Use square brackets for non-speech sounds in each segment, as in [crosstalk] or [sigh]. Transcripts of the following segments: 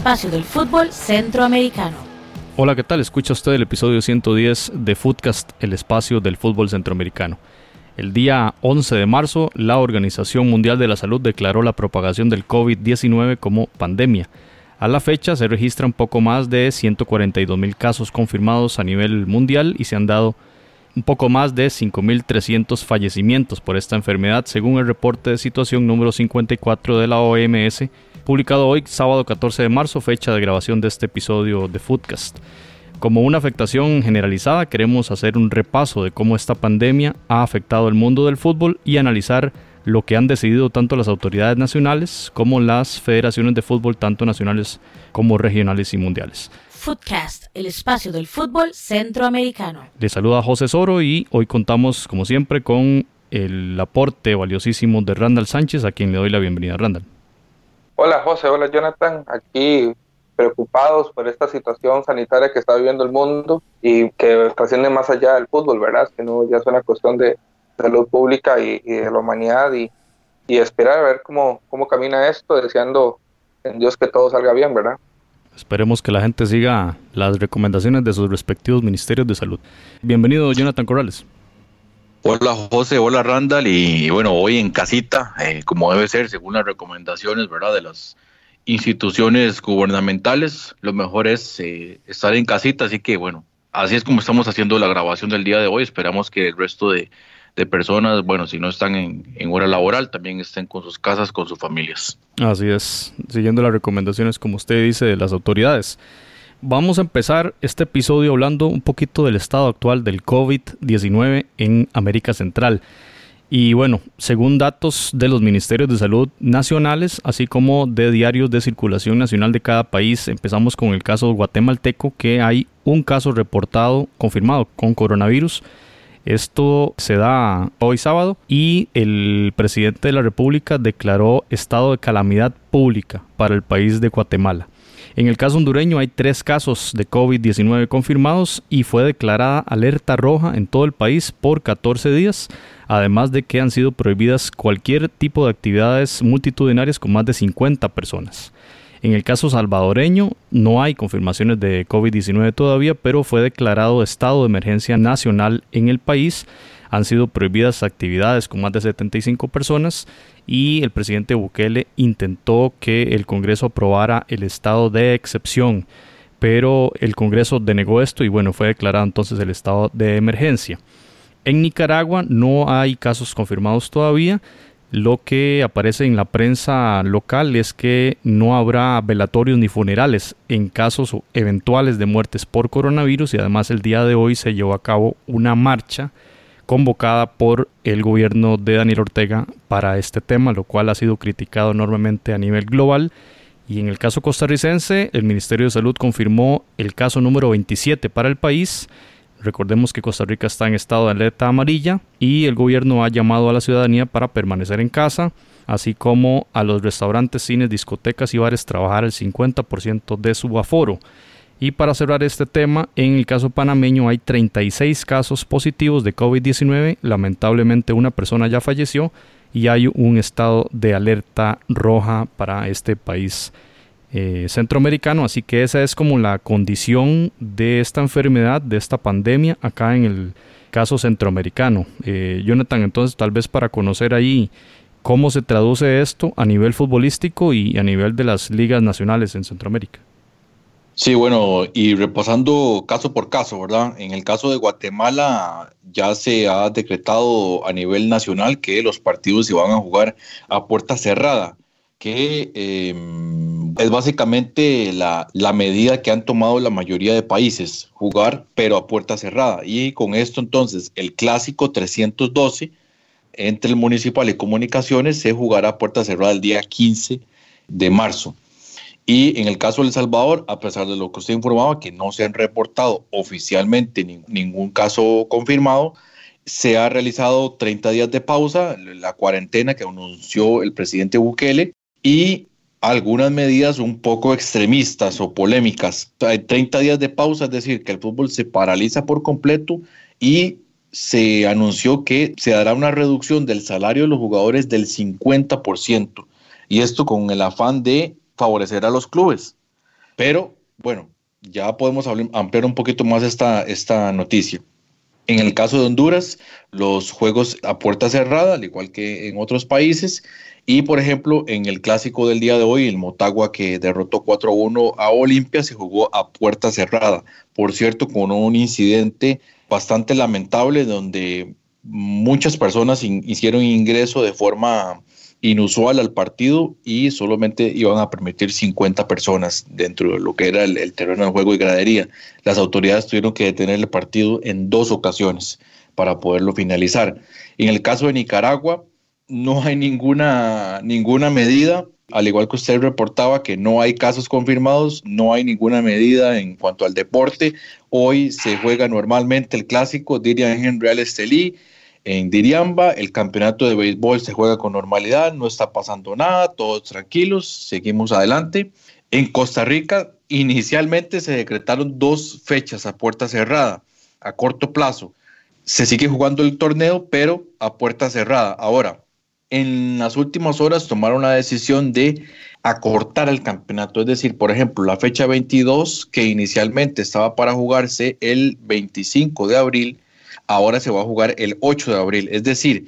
espacio del fútbol centroamericano. Hola, ¿qué tal? Escucha usted el episodio 110 de Footcast, el espacio del fútbol centroamericano. El día 11 de marzo, la Organización Mundial de la Salud declaró la propagación del COVID-19 como pandemia. A la fecha se registran poco más de 142 mil casos confirmados a nivel mundial y se han dado un poco más de 5.300 fallecimientos por esta enfermedad, según el reporte de situación número 54 de la OMS, publicado hoy, sábado 14 de marzo, fecha de grabación de este episodio de Foodcast. Como una afectación generalizada, queremos hacer un repaso de cómo esta pandemia ha afectado el mundo del fútbol y analizar lo que han decidido tanto las autoridades nacionales como las federaciones de fútbol, tanto nacionales como regionales y mundiales. Footcast, el espacio del fútbol centroamericano. Le saluda José Soro y hoy contamos, como siempre, con el aporte valiosísimo de Randall Sánchez, a quien le doy la bienvenida. Randall. Hola José, hola Jonathan, aquí preocupados por esta situación sanitaria que está viviendo el mundo y que trasciende más allá del fútbol, ¿verdad? Que no ya es una cuestión de salud pública y, de la humanidad y, y, esperar a ver cómo, cómo camina esto, deseando en Dios que todo salga bien, ¿verdad? Esperemos que la gente siga las recomendaciones de sus respectivos ministerios de salud. Bienvenido, Jonathan Corrales. Hola José, hola Randall y bueno, hoy en casita, eh, como debe ser, según las recomendaciones, ¿verdad? De las instituciones gubernamentales, lo mejor es eh, estar en casita, así que bueno, así es como estamos haciendo la grabación del día de hoy, esperamos que el resto de, de personas, bueno, si no están en, hora laboral, también estén con sus casas, con sus familias. Así es, siguiendo las recomendaciones, como usted dice, de las autoridades. Vamos a empezar este episodio hablando un poquito del estado actual del COVID-19 en América Central. Y bueno, según datos de los ministerios de salud nacionales, así como de diarios de circulación nacional de cada país, empezamos con el caso guatemalteco, que hay un caso reportado, confirmado con coronavirus esto se da hoy sábado y el presidente de la República declaró estado de calamidad pública para el país de Guatemala. En el caso hondureño hay tres casos de COVID-19 confirmados y fue declarada alerta roja en todo el país por 14 días, además de que han sido prohibidas cualquier tipo de actividades multitudinarias con más de 50 personas. En el caso salvadoreño no hay confirmaciones de COVID-19 todavía, pero fue declarado estado de emergencia nacional en el país. Han sido prohibidas actividades con más de 75 personas y el presidente Bukele intentó que el Congreso aprobara el estado de excepción, pero el Congreso denegó esto y bueno, fue declarado entonces el estado de emergencia. En Nicaragua no hay casos confirmados todavía, lo que aparece en la prensa local es que no habrá velatorios ni funerales en casos eventuales de muertes por coronavirus y además el día de hoy se llevó a cabo una marcha convocada por el gobierno de Daniel Ortega para este tema, lo cual ha sido criticado enormemente a nivel global. Y en el caso costarricense, el Ministerio de Salud confirmó el caso número 27 para el país Recordemos que Costa Rica está en estado de alerta amarilla y el gobierno ha llamado a la ciudadanía para permanecer en casa, así como a los restaurantes, cines, discotecas y bares trabajar el 50% de su aforo. Y para cerrar este tema, en el caso panameño hay 36 casos positivos de COVID-19, lamentablemente una persona ya falleció y hay un estado de alerta roja para este país eh, centroamericano, así que esa es como la condición de esta enfermedad, de esta pandemia acá en el caso centroamericano. Eh, Jonathan, entonces tal vez para conocer ahí cómo se traduce esto a nivel futbolístico y a nivel de las ligas nacionales en Centroamérica. Sí, bueno, y repasando caso por caso, ¿verdad? En el caso de Guatemala ya se ha decretado a nivel nacional que los partidos se van a jugar a puerta cerrada, que em, es básicamente la, medida que han tomado la mayoría de países, jugar pero a puerta cerrada. Y con esto entonces el clásico 312 entre el municipal y comunicaciones se jugará a puerta cerrada el día 15 de marzo. Y en el caso de El Salvador, a pesar de lo que usted informaba, que no se han reportado oficialmente ningún caso confirmado, se ha realizado 30 días de pausa, la cuarentena que anunció el presidente Bukele, y algunas medidas un poco extremistas o polémicas. Hay 30 días de pausa, es decir, que el fútbol se paraliza por completo y se anunció que se dará una reducción del salario de los jugadores del 50%. Y esto con el afán de favorecer a los clubes. Pero bueno, ya podemos ampliar un poquito más esta, esta noticia. En el caso de Honduras, los juegos a puerta cerrada, al igual que en otros países, y por ejemplo, en el clásico del día de hoy, el Motagua que derrotó 4-1 a Olimpia, se jugó a puerta cerrada. Por cierto, con un incidente bastante lamentable donde muchas personas hicieron ingreso de forma inusual al partido y solamente iban a permitir 50 personas dentro de lo que era el, terreno de juego y gradería. Las autoridades tuvieron que detener el partido en dos ocasiones para poderlo finalizar. En el caso de Nicaragua, no hay ninguna, ninguna medida, al igual que usted reportaba que no hay casos confirmados, no hay ninguna medida en cuanto al deporte. Hoy se juega normalmente el clásico, dirían en Real Estelí, en Diriamba, el campeonato de béisbol se juega con normalidad, no está pasando nada, todos tranquilos, seguimos adelante. En Costa Rica, inicialmente se decretaron dos fechas a puerta cerrada, a corto plazo. Se sigue jugando el torneo, pero a puerta cerrada. Ahora, en las últimas horas tomaron la decisión de acortar el campeonato, es decir, por ejemplo, la fecha 22, que inicialmente estaba para jugarse el 25 de abril, ahora se va a jugar el 8 de abril. Es decir,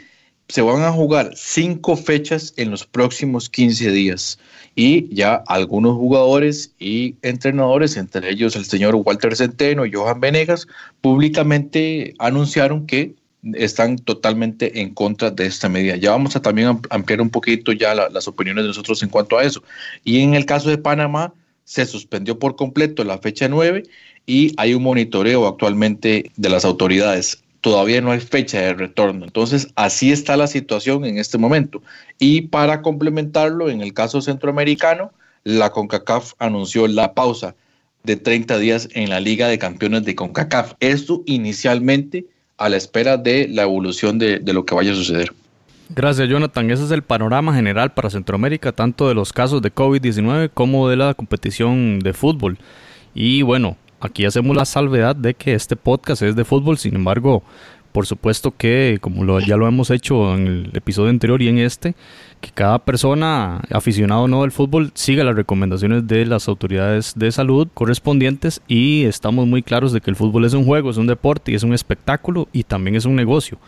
se van a jugar cinco fechas en los próximos 15 días. Y ya algunos jugadores y entrenadores, entre ellos el señor Walter Centeno y Johan Venegas, públicamente anunciaron que están totalmente en contra de esta medida. Ya vamos a también ampliar un poquito ya las opiniones de nosotros en cuanto a eso. Y en el caso de Panamá, se suspendió por completo la fecha 9 y hay un monitoreo actualmente de las autoridades todavía no hay fecha de retorno. Entonces, así está la situación en este momento. Y para complementarlo, en el caso centroamericano, la CONCACAF anunció la pausa de 30 días en la Liga de Campeones de CONCACAF. Esto inicialmente a la espera de la evolución de, de lo que vaya a suceder. Gracias, Jonathan. Ese es el panorama general para Centroamérica, tanto de los casos de COVID-19 como de la competición de fútbol. Y bueno, aquí hacemos la salvedad de que este podcast es de fútbol, sin embargo, por supuesto que, como lo, ya lo hemos hecho en el episodio anterior y en este, que cada persona, aficionado o no del fútbol, siga las recomendaciones de las autoridades de salud correspondientes y estamos muy claros de que el fútbol es un juego, es un deporte y es un espectáculo y también es un negocio.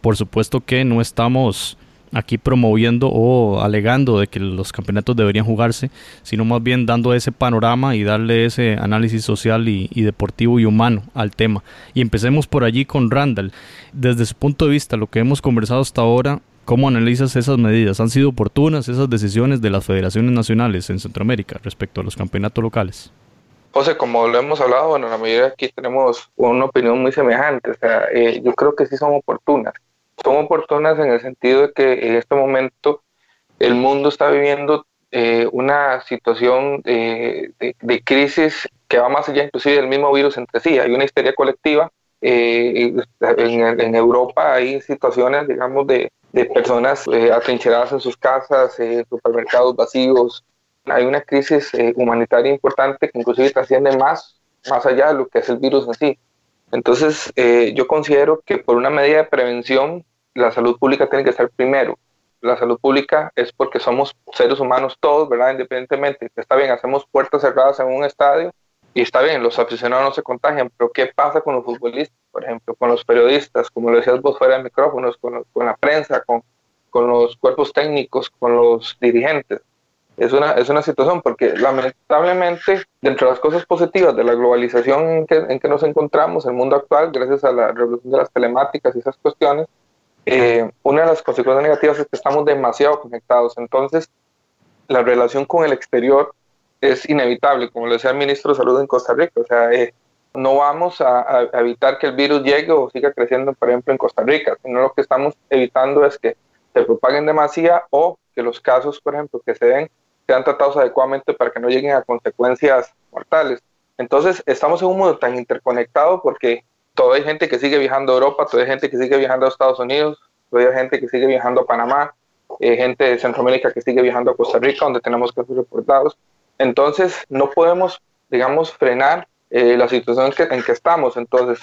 Por supuesto que no estamos aquí promoviendo o alegando de que los campeonatos deberían jugarse, sino más bien dando ese panorama y darle ese análisis social y, deportivo y humano al tema. Y empecemos por allí con Randall. Desde su punto de vista, lo que hemos conversado hasta ahora, ¿cómo analizas esas medidas? ¿Han sido oportunas esas decisiones de las federaciones nacionales en Centroamérica respecto a los campeonatos locales? José, como lo hemos hablado, bueno, la mayoría aquí tenemos una opinión muy semejante. O sea, eh, yo creo que sí son oportunas son oportunas en el sentido de que en este momento el mundo está viviendo eh, una situación de, crisis que va más allá inclusive del mismo virus entre sí. Hay una histeria colectiva. Eh, en, Europa hay situaciones, digamos, de, personas eh, atrincheradas en sus casas, supermercados vacíos. Hay una crisis humanitaria importante que inclusive trasciende más, más allá de lo que es el virus en sí. Entonces, yo considero que por una medida de prevención la salud pública tiene que ser primero. La salud pública es porque somos seres humanos todos, ¿verdad? Independientemente. Está bien, hacemos puertas cerradas en un estadio y está bien, los aficionados no se contagian, pero ¿qué pasa con los futbolistas, por ejemplo, con los periodistas, como lo decías vos fuera de micrófonos, con, con la prensa, con, con los cuerpos técnicos, con los dirigentes? es una, es una situación porque lamentablemente dentro de las cosas positivas de la globalización en que, en que, nos encontramos, el mundo actual, gracias a la revolución de las telemáticas y esas cuestiones, eh, una de las consecuencias negativas es que estamos demasiado conectados. Entonces, la relación con el exterior es inevitable, como lo decía el ministro de Salud en Costa Rica. O sea, eh, no vamos a, evitar que el virus llegue o siga creciendo, por ejemplo, en Costa Rica, sino lo que estamos evitando es que se propaguen demasiado o que los casos, por ejemplo, que se den, sean tratados adecuadamente para que no lleguen a consecuencias mortales. Entonces, estamos en un mundo tan interconectado porque todavía hay gente que sigue viajando a Europa, todavía hay gente que sigue viajando a Estados Unidos, todavía hay gente que sigue viajando a Panamá, eh, gente de Centroamérica que sigue viajando a Costa Rica, donde tenemos casos reportados. Entonces, no podemos, digamos, frenar eh, la situación que, en que, estamos. Entonces,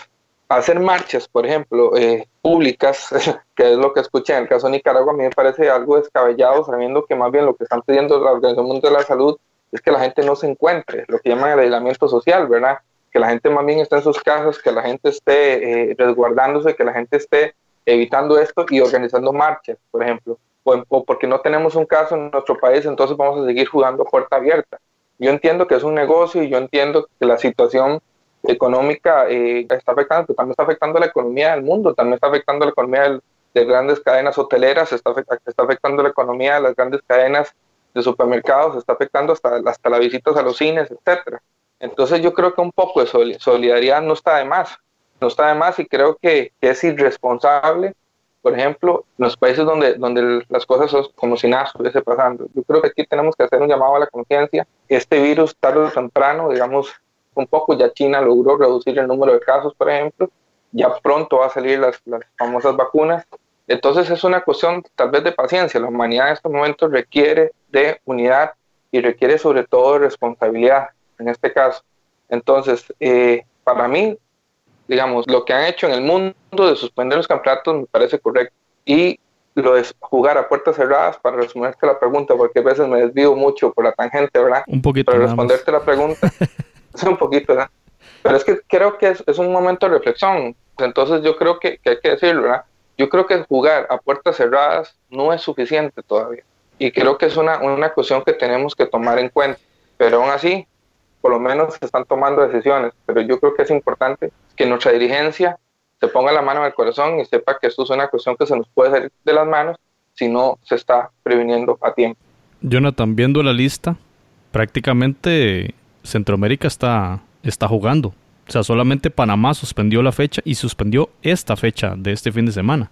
hacer marchas, por ejemplo, eh, públicas, [laughs] que es lo que escuché en el caso de Nicaragua, a mí me parece algo descabellado, sabiendo que más bien lo que están pidiendo la Organización Mundial de la Salud es que la gente no se encuentre, lo que llaman el aislamiento social, ¿verdad? Que la gente más bien esté en sus casas, que la gente esté eh, resguardándose, que la gente esté evitando esto y organizando marchas, por ejemplo. O, porque no tenemos un caso en nuestro país, entonces vamos a seguir jugando puerta abierta. Yo entiendo que es un negocio y yo entiendo que la situación económica eh, está afectando, también está afectando la economía del mundo, también está afectando la economía de grandes cadenas hoteleras, está, está afectando la economía de las grandes cadenas de supermercados, está afectando hasta, hasta las visitas a los cines, etcétera. Entonces yo creo que un poco de solidaridad no está de más, no está de más y creo que, es irresponsable, por ejemplo, en los países donde, donde las cosas son como si nada estuviese pasando. Yo creo que aquí tenemos que hacer un llamado a la conciencia. Este virus tarde o temprano, digamos, un poco ya China logró reducir el número de casos, por ejemplo, ya pronto va a salir las, las famosas vacunas. Entonces es una cuestión tal vez de paciencia. La humanidad en estos momentos requiere de unidad y requiere sobre todo de responsabilidad en este caso. Entonces, eh, para mí, digamos, lo que han hecho en el mundo de suspender los campeonatos me parece correcto. Y lo de jugar a puertas cerradas, para resumirte la pregunta, porque a veces me desvío mucho por la tangente, ¿verdad? Un poquito. Para responderte la pregunta, [laughs] es un poquito, ¿verdad? Pero es que creo que es, un momento de reflexión. Entonces yo creo que, que hay que decirlo, ¿verdad? Yo creo que jugar a puertas cerradas no es suficiente todavía. Y creo que es una, una cuestión que tenemos que tomar en cuenta. Pero aún así, por lo menos se están tomando decisiones. Pero yo creo que es importante que nuestra dirigencia se ponga la mano en el corazón y sepa que esto es una cuestión que se nos puede salir de las manos si no se está previniendo a tiempo. Jonathan, viendo la lista, prácticamente Centroamérica está, está jugando. O sea, solamente Panamá suspendió la fecha y suspendió esta fecha de este fin de semana.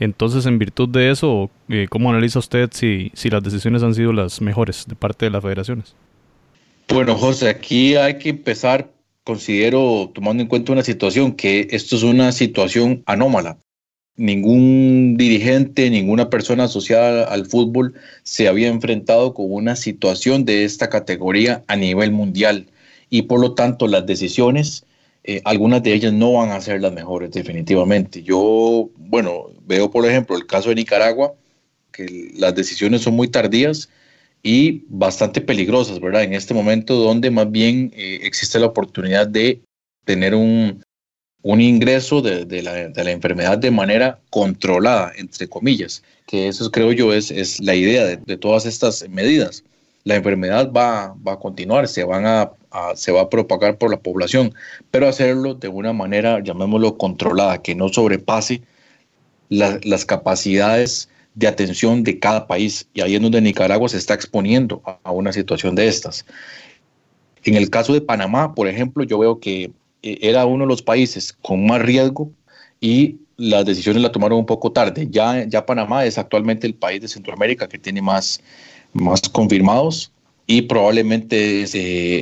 Entonces, en virtud de eso, eh, ¿cómo analiza usted si, si las decisiones han sido las mejores de parte de las federaciones? Bueno, José, aquí hay que empezar, considero, tomando en cuenta una situación, que esto es una situación anómala. Ningún dirigente, ninguna persona asociada al fútbol se había enfrentado con una situación de esta categoría a nivel mundial y por lo tanto las decisiones, eh, algunas de ellas no van a ser las mejores definitivamente. Yo, bueno, veo por ejemplo el caso de Nicaragua, que las decisiones son muy tardías y bastante peligrosas, ¿verdad? En este momento donde más bien eh, existe la oportunidad de tener un, un ingreso de, la, enfermedad de manera controlada, entre comillas, que eso creo yo es, es la idea de, de, todas estas medidas. La enfermedad va, va a continuar, se, van a, se va a propagar por la población, pero hacerlo de una manera, llamémoslo, controlada, que no sobrepase las capacidades de atención de cada país y ahí es donde Nicaragua se está exponiendo a, una situación de estas. En el caso de Panamá, por ejemplo, yo veo que eh, era uno de los países con más riesgo y las decisiones la tomaron un poco tarde. Ya, ya Panamá es actualmente el país de Centroamérica que tiene más, más confirmados y probablemente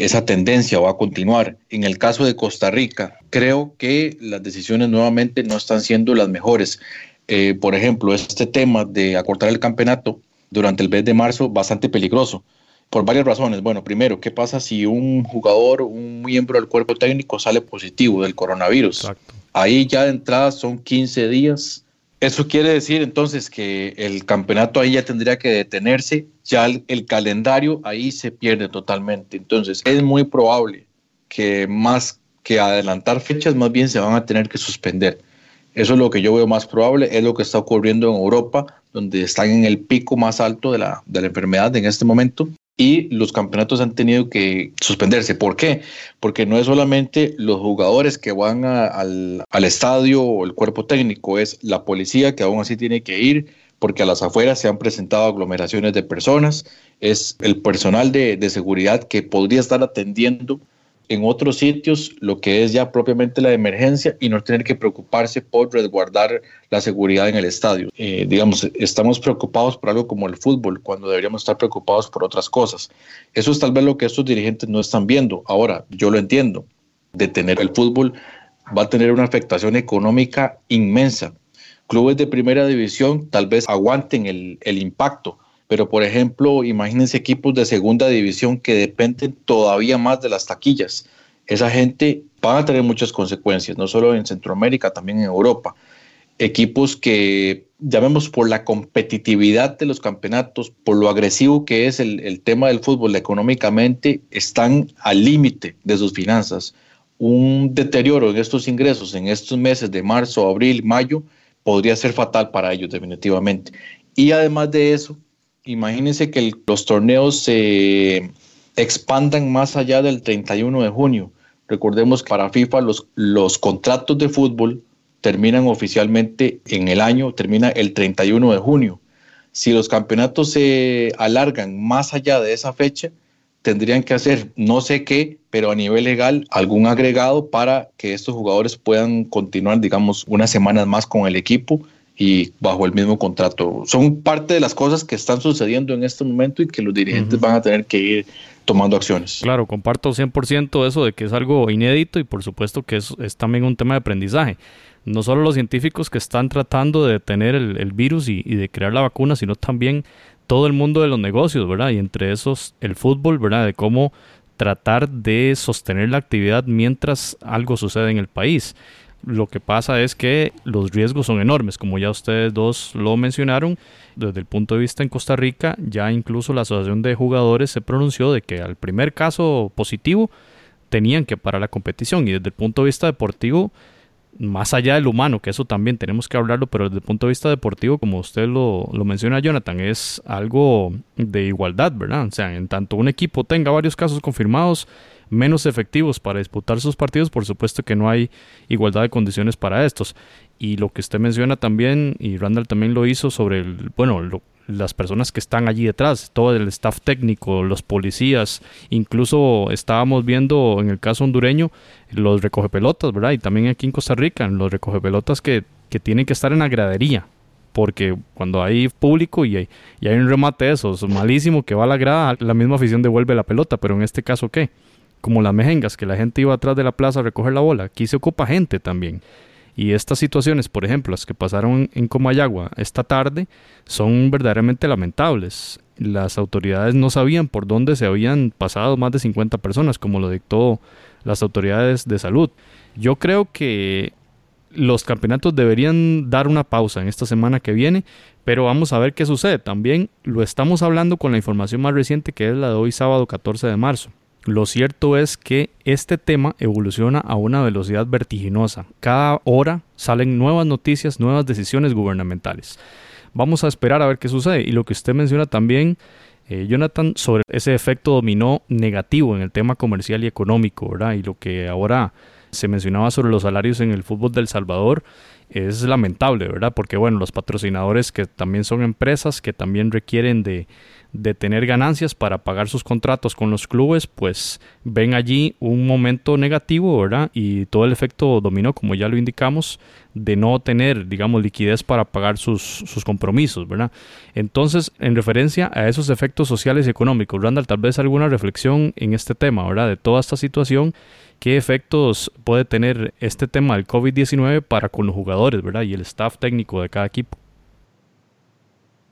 esa tendencia va a continuar. En el caso de Costa Rica, creo que las decisiones nuevamente no están siendo las mejores. Eh, por ejemplo, este tema de acortar el campeonato durante el mes de marzo, bastante peligroso, por varias razones. Bueno, primero, ¿qué pasa si un jugador, un miembro del cuerpo técnico sale positivo del coronavirus? Ahí ya de entrada son 15 días. Eso quiere decir entonces que el campeonato ahí ya tendría que detenerse, ya el, el calendario ahí se pierde totalmente. Entonces es muy probable que más que adelantar fechas, más bien se van a tener que suspender. Eso es lo que yo veo más probable, es lo que está ocurriendo en Europa, donde están en el pico más alto de la, de la enfermedad en este momento y los campeonatos han tenido que suspenderse. ¿Por qué? Porque no es solamente los jugadores que van al, al, estadio o el cuerpo técnico, es la policía que aún así tiene que ir porque a las afueras se han presentado aglomeraciones de personas, es el personal de, de seguridad que podría estar atendiendo en otros sitios lo que es ya propiamente la emergencia y no tener que preocuparse por resguardar la seguridad en el estadio. Eh, digamos, estamos preocupados por algo como el fútbol cuando deberíamos estar preocupados por otras cosas. Eso es tal vez lo que estos dirigentes no están viendo. Ahora, yo lo entiendo, detener el fútbol va a tener una afectación económica inmensa. Clubes de primera división tal vez aguanten el, el impacto, pero por ejemplo, imagínense equipos de segunda división que dependen todavía más de las taquillas. Esa gente va a tener muchas consecuencias, no solo en Centroamérica, también en Europa. equipos que, llamemos por la competitividad de los campeonatos, por lo agresivo que es el, el tema del fútbol económicamente, están al límite de sus finanzas. Un deterioro en estos ingresos en estos meses de marzo, abril, mayo, podría ser fatal para ellos definitivamente. Y además de eso, imagínense que los torneos se expandan más allá del 31 de junio. Recordemos que para FIFA los, los contratos de fútbol terminan oficialmente en el año, termina el 31 de junio. Si los campeonatos se alargan más allá de esa fecha, tendrían que hacer no sé qué, pero a nivel legal algún agregado para que estos jugadores puedan continuar, digamos, unas semanas más con el equipo y bajo el mismo contrato. Son parte de las cosas que están sucediendo en este momento y que los dirigentes van a tener que ir tomando acciones. Claro, comparto 100% eso de que es algo inédito y por supuesto que es, es también un tema de aprendizaje. No solo los científicos que están tratando de detener el, virus y, y, de crear la vacuna, sino también todo el mundo de los negocios, ¿verdad? Y entre esos el fútbol, ¿verdad? De cómo tratar de sostener la actividad mientras algo sucede en el país. Lo que pasa es que los riesgos son enormes, como ya ustedes dos lo mencionaron. Desde el punto de vista en Costa Rica, ya incluso la Asociación de Jugadores se pronunció de que al primer caso positivo tenían que parar la competición y desde el punto de vista deportivo más allá del humano, que eso también tenemos que hablarlo, pero desde el punto de vista deportivo, como usted lo, lo, menciona, Jonathan, es algo de igualdad, ¿verdad? O sea, en tanto un equipo tenga varios casos confirmados, menos efectivos para disputar sus partidos, por supuesto que no hay igualdad de condiciones para estos. Y lo que usted menciona también, y Randall también lo hizo sobre, el, bueno, lo, las personas que están allí detrás, todo el staff técnico, los policías, incluso estábamos viendo en el caso hondureño los recogepelotas, ¿verdad? Y también aquí en Costa Rica, los recogepelotas que, que tienen que estar en la gradería, porque cuando hay público y hay, y hay un remate de esos malísimo que va a la grada, la misma afición devuelve la pelota, pero en este caso, ¿qué? Como las mejengas, que la gente iba atrás de la plaza a recoger la bola, aquí se ocupa gente también. Y estas situaciones, por ejemplo, las que pasaron en Comayagua esta tarde, son verdaderamente lamentables. Las autoridades no sabían por dónde se habían pasado más de 50 personas, como lo dictó las autoridades de salud. Yo creo que los campeonatos deberían dar una pausa en esta semana que viene, pero vamos a ver qué sucede. También lo estamos hablando con la información más reciente que es la de hoy sábado 14 de marzo. Lo cierto es que este tema evoluciona a una velocidad vertiginosa. Cada hora salen nuevas noticias, nuevas decisiones gubernamentales. Vamos a esperar a ver qué sucede. Y lo que usted menciona también, eh, Jonathan, sobre ese efecto dominó negativo en el tema comercial y económico, ¿verdad? Y lo que ahora se mencionaba sobre los salarios en el fútbol del Salvador es lamentable, ¿verdad? Porque, bueno, los patrocinadores que también son empresas que también requieren de de tener ganancias para pagar sus contratos con los clubes, pues ven allí un momento negativo, ¿verdad? Y todo el efecto dominó, como ya lo indicamos, de no tener, digamos, liquidez para pagar sus, sus compromisos, ¿verdad? Entonces, en referencia a esos efectos sociales y económicos, Randall, tal vez alguna reflexión en este tema, ¿verdad? De toda esta situación, ¿qué efectos puede tener este tema del COVID-19 para con los jugadores, ¿verdad? Y el staff técnico de cada equipo.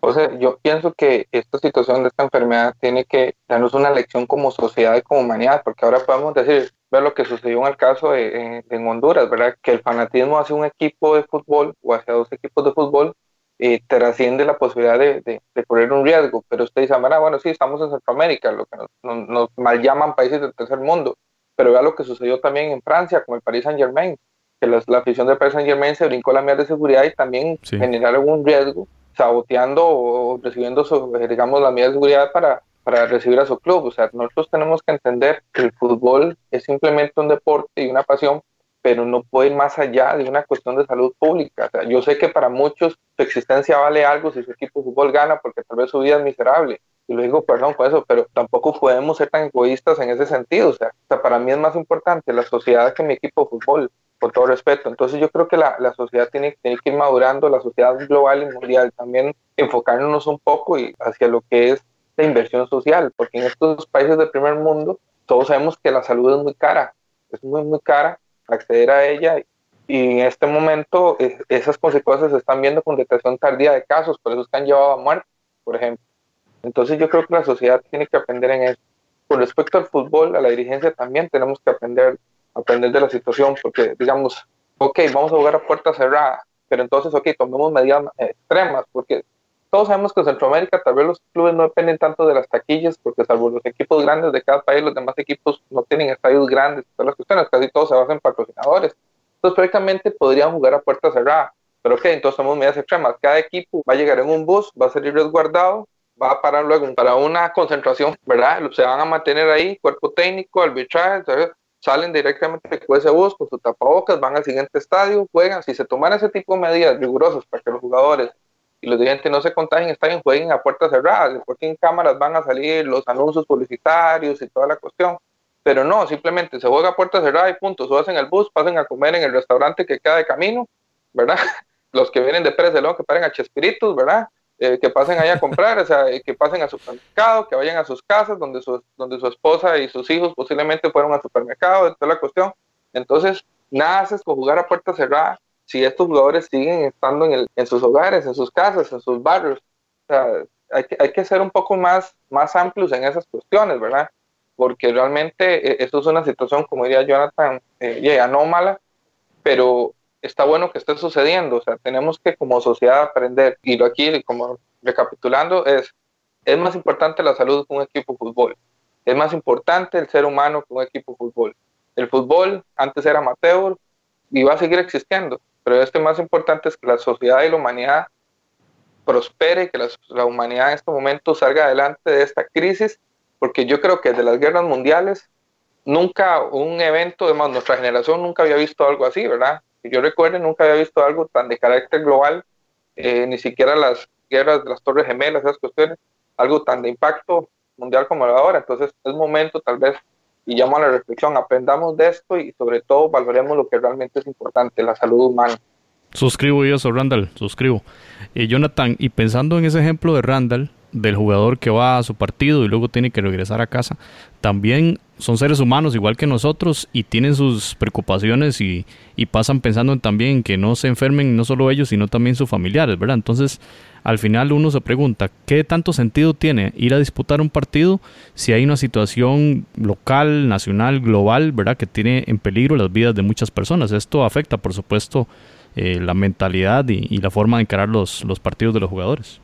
O sea, yo pienso que esta situación de esta enfermedad tiene que darnos una lección como sociedad y como humanidad, porque ahora podemos decir, ver lo que sucedió en el caso de, en, Honduras, ¿verdad? Que el fanatismo hacia un equipo de fútbol o hacia dos equipos de fútbol eh, trasciende la posibilidad de, de, correr un riesgo. Pero usted dice, ah, bueno, sí, estamos en Centroamérica, lo que nos, nos, mal llaman países del tercer mundo, pero vea lo que sucedió también en Francia, con el Paris Saint Germain, que la, afición del Paris Saint Germain se brincó la mía de seguridad y también generaron un riesgo saboteando o recibiendo, su, digamos, la medida de seguridad para, para recibir a su club. O sea, nosotros tenemos que entender que el fútbol es simplemente un deporte y una pasión, pero no puede ir más allá de una cuestión de salud pública. O sea, yo sé que para muchos su existencia vale algo si su equipo de fútbol gana, porque tal vez su vida es miserable. Y lo digo, perdón por eso, pero tampoco podemos ser tan egoístas en ese sentido. O sea, o sea para mí es más importante la sociedad que mi equipo de fútbol con todo respeto. Entonces yo creo que la, la sociedad tiene, tiene, que ir madurando, la sociedad global y mundial, también enfocarnos un poco y hacia lo que es la inversión social, porque en estos países del primer mundo todos sabemos que la salud es muy cara, es muy, muy cara acceder a ella y en este momento esas consecuencias se están viendo con detección tardía de casos, por eso es que han llevado a muerte, por ejemplo. Entonces yo creo que la sociedad tiene que aprender en eso. Con respecto al fútbol, a la dirigencia también tenemos que aprender aprender de la situación, porque digamos, ok, vamos a jugar a puerta cerrada, pero entonces, ok, tomemos medidas extremas, porque todos sabemos que en Centroamérica tal vez los clubes no dependen tanto de las taquillas, porque salvo los equipos grandes de cada país, los demás equipos no tienen estadios grandes, todas las cuestiones, casi todos se basan en patrocinadores. Entonces, prácticamente podrían jugar a puerta cerrada. Pero ok, entonces tomamos medidas extremas. Cada equipo va a llegar en un bus, va a salir resguardado, va a parar luego para una concentración, ¿verdad? Se van a mantener ahí, cuerpo técnico, arbitraje, salen directamente con ese bus, con su tapabocas, van al siguiente estadio, juegan. Si se toman ese tipo de medidas rigurosas para que los jugadores y los dirigentes no se contagien, jueguen a puertas cerradas, porque en cámaras van a salir los anuncios publicitarios y toda la cuestión. Pero no, simplemente se juega a puertas cerradas y punto. Suben el bus, pasen a comer en el restaurante que queda de camino, ¿verdad? [laughs] Los que vienen de Pérez de León que paren a Chespiritus, ¿verdad? Eh, que pasen ahí a comprar, o sea, que pasen al supermercado, que vayan a sus casas donde su, donde su esposa y sus hijos posiblemente fueron al supermercado, toda la cuestión. Entonces, nada haces con jugar a puerta cerrada si estos jugadores siguen estando en, el, en sus hogares, en sus casas, en sus barrios. O sea, hay que, hay que ser un poco más, más amplios en esas cuestiones, ¿verdad? Porque realmente eh, esto es una situación, como diría Jonathan, eh, anómala, pero está bueno que esté sucediendo, o sea, tenemos que como sociedad aprender, y lo aquí, como recapitulando, es, es más importante la salud que un equipo de fútbol, es más importante el ser humano que un equipo de fútbol. El fútbol antes era amateur y va a seguir existiendo, pero este más importante es que la sociedad y la humanidad prospere, que la, la humanidad en este momento salga adelante de esta crisis, porque yo creo que de las guerras mundiales, nunca un evento, además nuestra generación nunca había visto algo así, ¿verdad? Que yo recuerde, nunca había visto algo tan de carácter global, eh, ni siquiera las guerras de las Torres Gemelas, esas cuestiones, algo tan de impacto mundial como ahora. Entonces es momento tal vez, y llamo a la reflexión, aprendamos de esto y sobre todo valoremos lo que realmente es importante, la salud humana. Suscribo yo eso, Randall, suscribo. y Jonathan, y pensando en ese ejemplo de Randall, del jugador que va a su partido y luego tiene que regresar a casa, también son seres humanos igual que nosotros y tienen sus preocupaciones y, pasan pensando en también que no se enfermen no solo ellos, sino también sus familiares, ¿verdad? Entonces, al final uno se pregunta, ¿qué tanto sentido tiene ir a disputar un partido si hay una situación local, nacional, global, ¿verdad? Que tiene en peligro las vidas de muchas personas. Esto afecta, por supuesto, eh, la mentalidad y, la forma de encarar los, los partidos de los jugadores.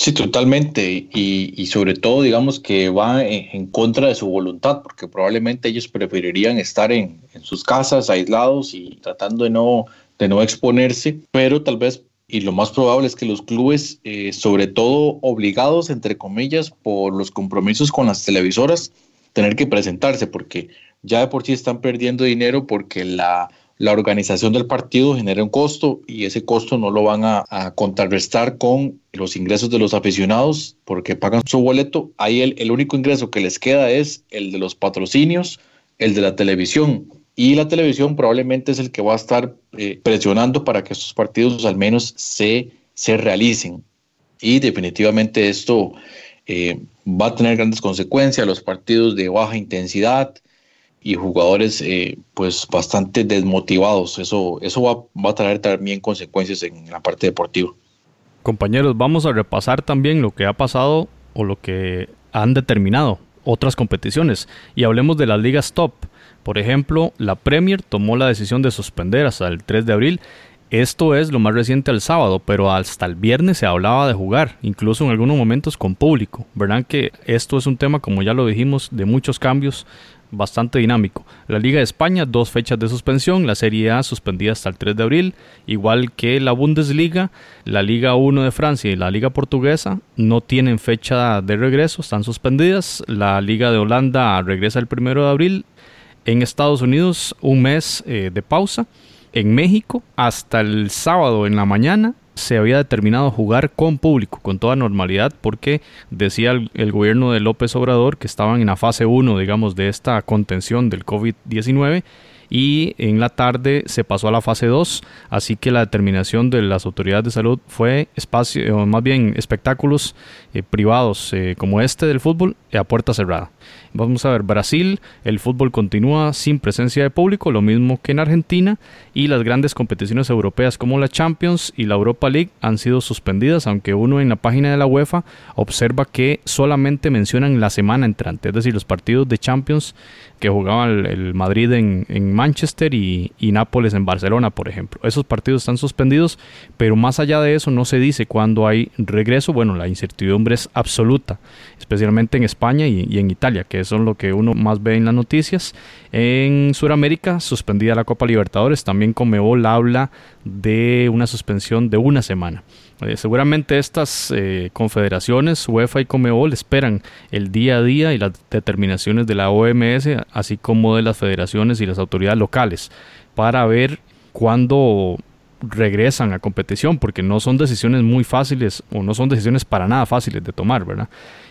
Sí, totalmente. Y, sobre todo, digamos que va en, contra de su voluntad, porque probablemente ellos preferirían estar en, sus casas, aislados y tratando de no, de no exponerse, pero tal vez, y lo más probable es que los clubes, eh, sobre todo obligados, entre comillas, por los compromisos con las televisoras, tener que presentarse, porque ya de por sí están perdiendo dinero porque la la organización del partido genera un costo y ese costo no lo van a, contrarrestar con los ingresos de los aficionados porque pagan su boleto. Ahí el, único ingreso que les queda es el de los patrocinios, el de la televisión. Y la televisión probablemente es el que va a estar eh, presionando para que estos partidos al menos se, se realicen. Y definitivamente esto eh, va a tener grandes consecuencias, los partidos de baja intensidad, y jugadores eh, pues bastante desmotivados. Eso, eso va, va, a traer también consecuencias en la parte deportiva. Compañeros, vamos a repasar también lo que ha pasado o lo que han determinado otras competiciones y hablemos de las ligas top. Por ejemplo, la Premier tomó la decisión de suspender hasta el 3 de abril. Esto es lo más reciente al sábado, pero hasta el viernes se hablaba de jugar, incluso en algunos momentos con público. ¿Verdad que esto es un tema, como ya lo dijimos, de muchos cambios bastante dinámico. La Liga de España, dos fechas de suspensión, la Serie A suspendida hasta el 3 de abril, igual que la Bundesliga, la Liga 1 de Francia y la Liga Portuguesa no tienen fecha de regreso, están suspendidas. La Liga de Holanda regresa el 1 de abril. En Estados Unidos, un mes eh, de pausa. En México, hasta el sábado en la mañana, se había determinado jugar con público, con toda normalidad, porque decía el, gobierno de López Obrador que estaban en la fase 1, digamos, de esta contención del COVID-19 y en la tarde se pasó a la fase 2, así que la determinación de las autoridades de salud fue espacio, o más bien espectáculos eh, privados eh, como este del fútbol a puerta cerrada. Vamos a ver, Brasil, el fútbol continúa sin presencia de público, lo mismo que en Argentina, y las grandes competiciones europeas como la Champions y la Europa League han sido suspendidas, aunque uno en la página de la UEFA observa que solamente mencionan la semana entrante, es decir, los partidos de Champions que jugaba el, Madrid en, en Manchester y, Nápoles en Barcelona, por ejemplo. Esos partidos están suspendidos, pero más allá de eso no se dice cuándo hay regreso. Bueno, la incertidumbre es absoluta, especialmente en España y, y en Italia, que eso es lo que uno más ve en las noticias. En Sudamérica, suspendida la Copa Libertadores, también Comebol habla de una suspensión de una semana. Eh, seguramente estas eh, confederaciones, UEFA y Comebol, esperan el día a día y las determinaciones de la OMS, así como de las federaciones y las autoridades locales, para ver cuándo regresan a competición, porque no son decisiones muy fáciles o no son decisiones para nada fáciles de tomar, ¿verdad?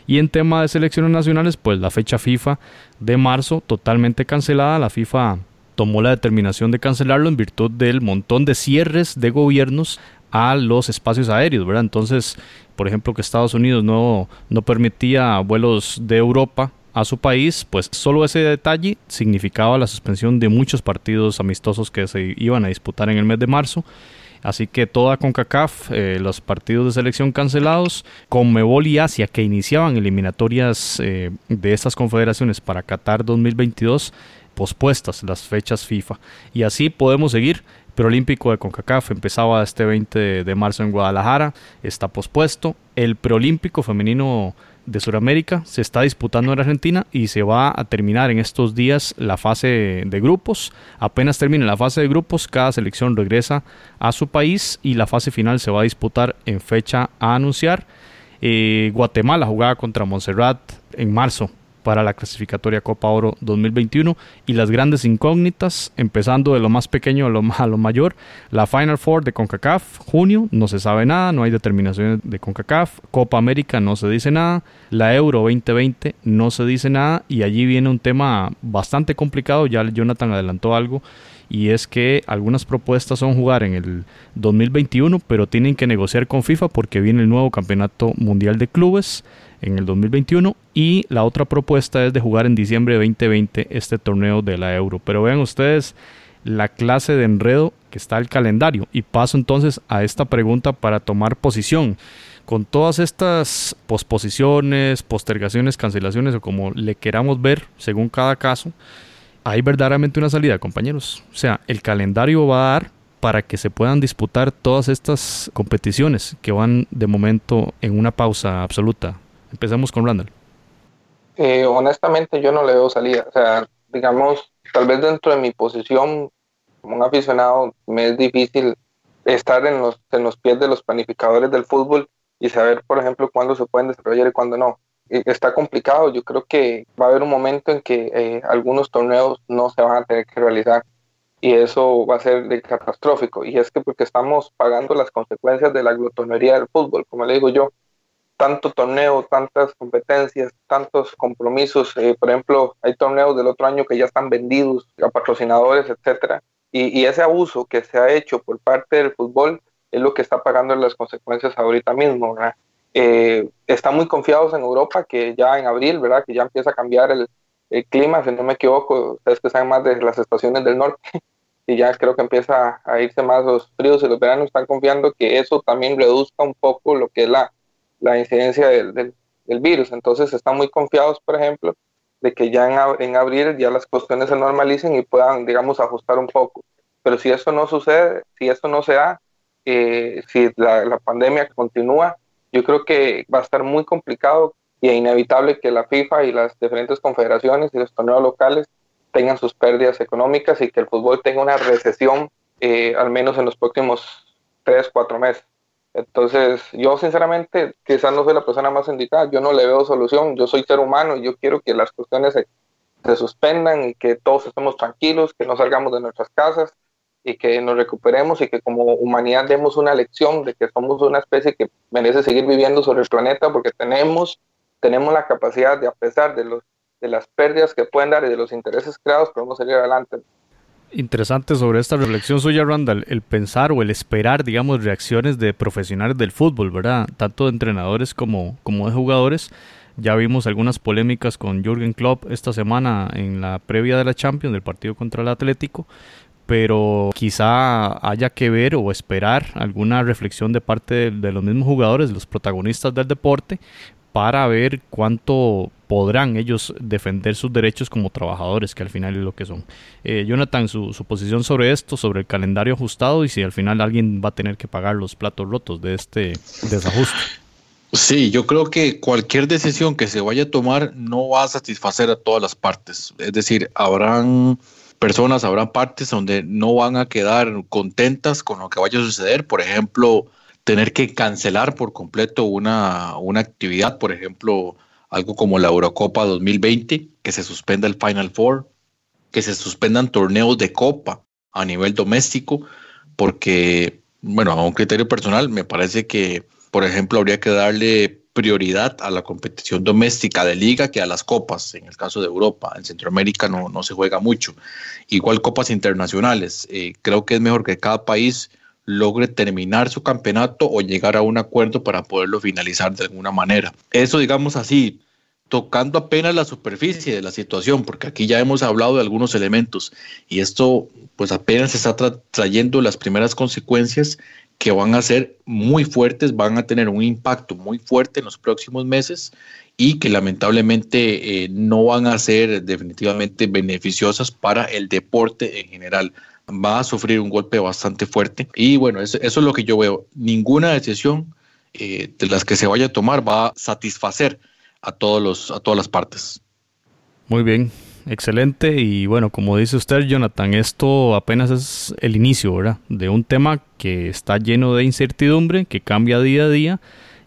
Y en tema de selecciones nacionales, pues la fecha FIFA de marzo totalmente cancelada, la FIFA tomó la determinación de cancelarlo en virtud del montón de cierres de gobiernos a los espacios aéreos, ¿verdad? Entonces, por ejemplo, que Estados Unidos no, no permitía vuelos de Europa a su país, pues solo ese detalle significaba la suspensión de muchos partidos amistosos que se iban a disputar en el mes de marzo. Así que toda CONCACAF, eh, los partidos de selección cancelados, Conmebol y Asia que iniciaban eliminatorias eh, de estas confederaciones para Qatar 2022, pospuestas las fechas FIFA. Y así podemos seguir preolímpico de CONCACAF empezaba este 20 de marzo en Guadalajara, está pospuesto. El preolímpico femenino de Sudamérica se está disputando en Argentina y se va a terminar en estos días la fase de grupos. Apenas termine la fase de grupos, cada selección regresa a su país y la fase final se va a disputar en fecha a anunciar. Eh, Guatemala jugaba contra Montserrat en marzo para la clasificatoria Copa Oro 2021 y las grandes incógnitas, empezando de lo más pequeño a lo, a lo mayor, la Final Four de CONCACAF, junio, no se sabe nada, no hay determinaciones de CONCACAF, Copa América no se dice nada, la Euro 2020 no se dice nada y allí viene un tema bastante complicado, ya Jonathan adelantó algo y es que algunas propuestas son jugar en el 2021, pero tienen que negociar con FIFA porque viene el nuevo Campeonato Mundial de Clubes en el 2021 y la otra propuesta es de jugar en diciembre de 2020 este torneo de la Euro. Pero vean ustedes la clase de enredo que está el calendario y paso entonces a esta pregunta para tomar posición. Con todas estas posposiciones, postergaciones, cancelaciones o como le queramos ver según cada caso, hay verdaderamente una salida, compañeros. O sea, el calendario va a dar para que se puedan disputar todas estas competiciones que van de momento en una pausa absoluta. Empezamos con Randall. Eh, honestamente yo no le veo salida. O sea, digamos, tal vez dentro de mi posición como un aficionado me es difícil estar en los, en los pies de los planificadores del fútbol y saber, por ejemplo, cuándo se pueden desarrollar y cuándo no. Está complicado. Yo creo que va a haber un momento en que eh, algunos torneos no se van a tener que realizar y eso va a ser de catastrófico. Y es que porque estamos pagando las consecuencias de la glotonería del fútbol, como le digo yo tanto torneo, tantas competencias, tantos compromisos. Eh, por ejemplo, hay torneos del otro año que ya están vendidos a patrocinadores, etcétera. Y, ese abuso que se ha hecho por parte del fútbol es lo que está pagando las consecuencias ahorita mismo. Eh, están muy confiados en Europa que ya en abril, ¿verdad? Que ya empieza a cambiar el, clima, si no me equivoco, ustedes que saben más de las estaciones del norte, [laughs] y ya creo que empieza a irse más los fríos y los veranos, están confiando que eso también reduzca un poco lo que es la, la incidencia del, del, virus. Entonces están muy confiados, por ejemplo, de que ya en, en, abril ya las cuestiones se normalicen y puedan, digamos, ajustar un poco. Pero si eso no sucede, si eso no se da, eh, si la, la, pandemia continúa, yo creo que va a estar muy complicado y inevitable que la FIFA y las diferentes confederaciones y los torneos locales tengan sus pérdidas económicas y que el fútbol tenga una recesión, eh, al menos en los próximos tres, cuatro meses. Entonces, yo sinceramente, quizás no soy la persona más indicada, yo no le veo solución, yo soy ser humano y yo quiero que las cuestiones se, suspendan y que todos estemos tranquilos, que no salgamos de nuestras casas y que nos recuperemos y que como humanidad demos una lección de que somos una especie que merece seguir viviendo sobre el planeta porque tenemos, tenemos la capacidad de, a pesar de, los, de las pérdidas que pueden dar y de los intereses creados, podemos salir adelante interesante sobre esta reflexión suya, Randall, el pensar o el esperar, digamos, reacciones de profesionales del fútbol, ¿verdad? Tanto de entrenadores como, como de jugadores. Ya vimos algunas polémicas con Jürgen Klopp esta semana en la previa de la Champions, del partido contra el Atlético, pero quizá haya que ver o esperar alguna reflexión de parte de, los mismos jugadores, los protagonistas del deporte, para ver cuánto podrán ellos defender sus derechos como trabajadores, que al final es lo que son. Eh, Jonathan, su, su, posición sobre esto, sobre el calendario ajustado y si al final alguien va a tener que pagar los platos rotos de este desajuste. Sí, yo creo que cualquier decisión que se vaya a tomar no va a satisfacer a todas las partes. Es decir, habrán personas, habrán partes donde no van a quedar contentas con lo que vaya a suceder. Por ejemplo, tener que cancelar por completo una, una actividad, por ejemplo, algo como la Eurocopa 2020, que se suspenda el Final Four, que se suspendan torneos de copa a nivel doméstico, porque, bueno, a un criterio personal, me parece que por ejemplo, habría que darle prioridad a la competición doméstica de liga que a las copas, en el caso de Europa. En Centroamérica no, no se juega mucho. Igual copas internacionales. Eh, creo que es mejor que cada país logre terminar su campeonato o llegar a un acuerdo para poderlo finalizar de alguna manera. Eso, digamos así, tocando apenas la superficie de la situación, porque aquí ya hemos hablado de algunos elementos y esto pues apenas está trayendo las primeras consecuencias que van a ser muy fuertes, van a tener un impacto muy fuerte en los próximos meses y que lamentablemente eh, no van a ser definitivamente beneficiosas para el deporte en general. Va a sufrir un golpe bastante fuerte y bueno, eso, es lo que yo veo. Ninguna decisión eh, de las que se vaya a tomar va a satisfacer a, todos los, a todas las partes. Muy bien, excelente. Y bueno, como dice usted, Jonathan, esto apenas es el inicio, ¿verdad? De un tema que está lleno de incertidumbre, que cambia día a día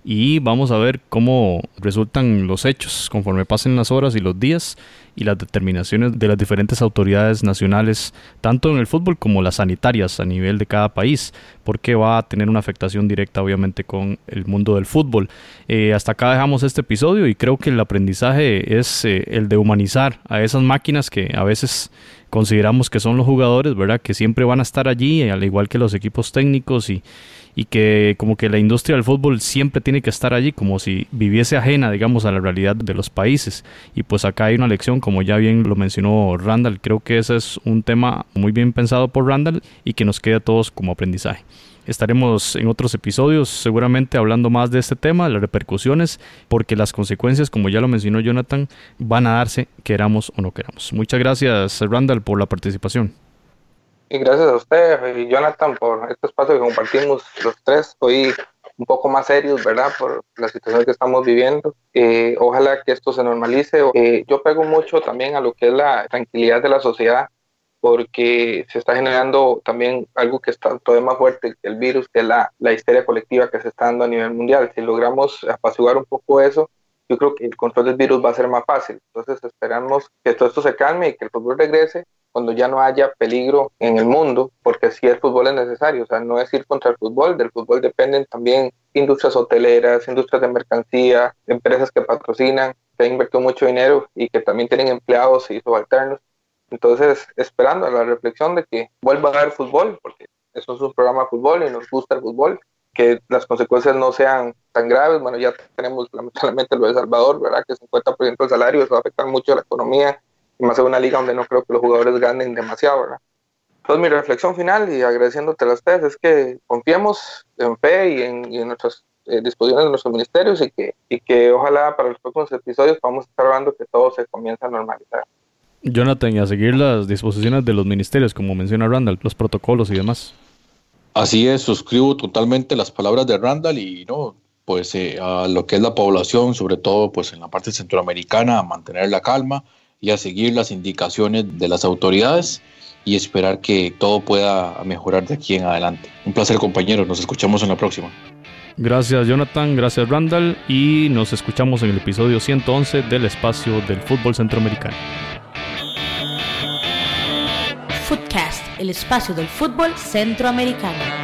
y vamos a ver cómo resultan los hechos conforme pasen las horas y los días y las determinaciones de las diferentes autoridades nacionales, tanto en el fútbol como las sanitarias a nivel de cada país, porque va a tener una afectación directa obviamente con el mundo del fútbol. Eh, hasta acá dejamos este episodio y creo que el aprendizaje es eh, el de humanizar a esas máquinas que a veces consideramos que son los jugadores, ¿verdad? Que siempre van a estar allí, al igual que los equipos técnicos y y que como que la industria del fútbol siempre tiene que estar allí como si viviese ajena, digamos, a la realidad de los países. Y pues acá hay una lección, como ya bien lo mencionó Randall, creo que ese es un tema muy bien pensado por Randall y que nos queda a todos como aprendizaje. Estaremos en otros episodios seguramente hablando más de este tema, las repercusiones, porque las consecuencias, como ya lo mencionó Jonathan, van a darse queramos o no queramos. Muchas gracias Randall por la participación. Y gracias a usted y Jonathan por este espacio que compartimos los tres. Hoy un poco más serios, ¿verdad? Por la situación que estamos viviendo. Eh, ojalá que esto se normalice. Eh, yo pego mucho también a lo que es la tranquilidad de la sociedad, porque se está generando también algo que está todavía más fuerte que el virus, que es la, la histeria colectiva que se está dando a nivel mundial. Si logramos apaciguar un poco eso, yo creo que el control del virus va a ser más fácil. Entonces esperamos que todo esto se calme y que el fútbol regrese cuando ya no haya peligro en el mundo, porque si el fútbol es necesario, o sea, no es ir contra el fútbol, del fútbol dependen también industrias hoteleras, industrias de mercancía, empresas que patrocinan, que han invertido mucho dinero y que también tienen empleados y subalternos. Entonces, esperando la reflexión de que vuelva a haber fútbol, porque eso es un programa de fútbol y nos gusta el fútbol, que las consecuencias no sean tan graves. Bueno, ya tenemos lamentablemente lo de Salvador, ¿verdad? Que 50% del salario, eso va a afectar mucho a la economía más en una liga donde no creo que los jugadores ganen demasiado, ¿verdad? Entonces mi reflexión final y agradeciéndote a ustedes es que confiemos en fe y en, nuestras eh, disposiciones de nuestros ministerios y que, y que ojalá para los próximos episodios podamos estar hablando que todo se comienza a normalizar. Jonathan, y a seguir las disposiciones de los ministerios, como menciona Randall, los protocolos y demás. Así es, suscribo totalmente las palabras de Randall y no, pues eh, a lo que es la población, sobre todo pues en la parte centroamericana, a mantener la calma, y a seguir las indicaciones de las autoridades y esperar que todo pueda mejorar de aquí en adelante. Un placer compañeros, nos escuchamos en la próxima. Gracias Jonathan, gracias Randall y nos escuchamos en el episodio 111 del espacio del fútbol centroamericano. Footcast, el espacio del fútbol centroamericano.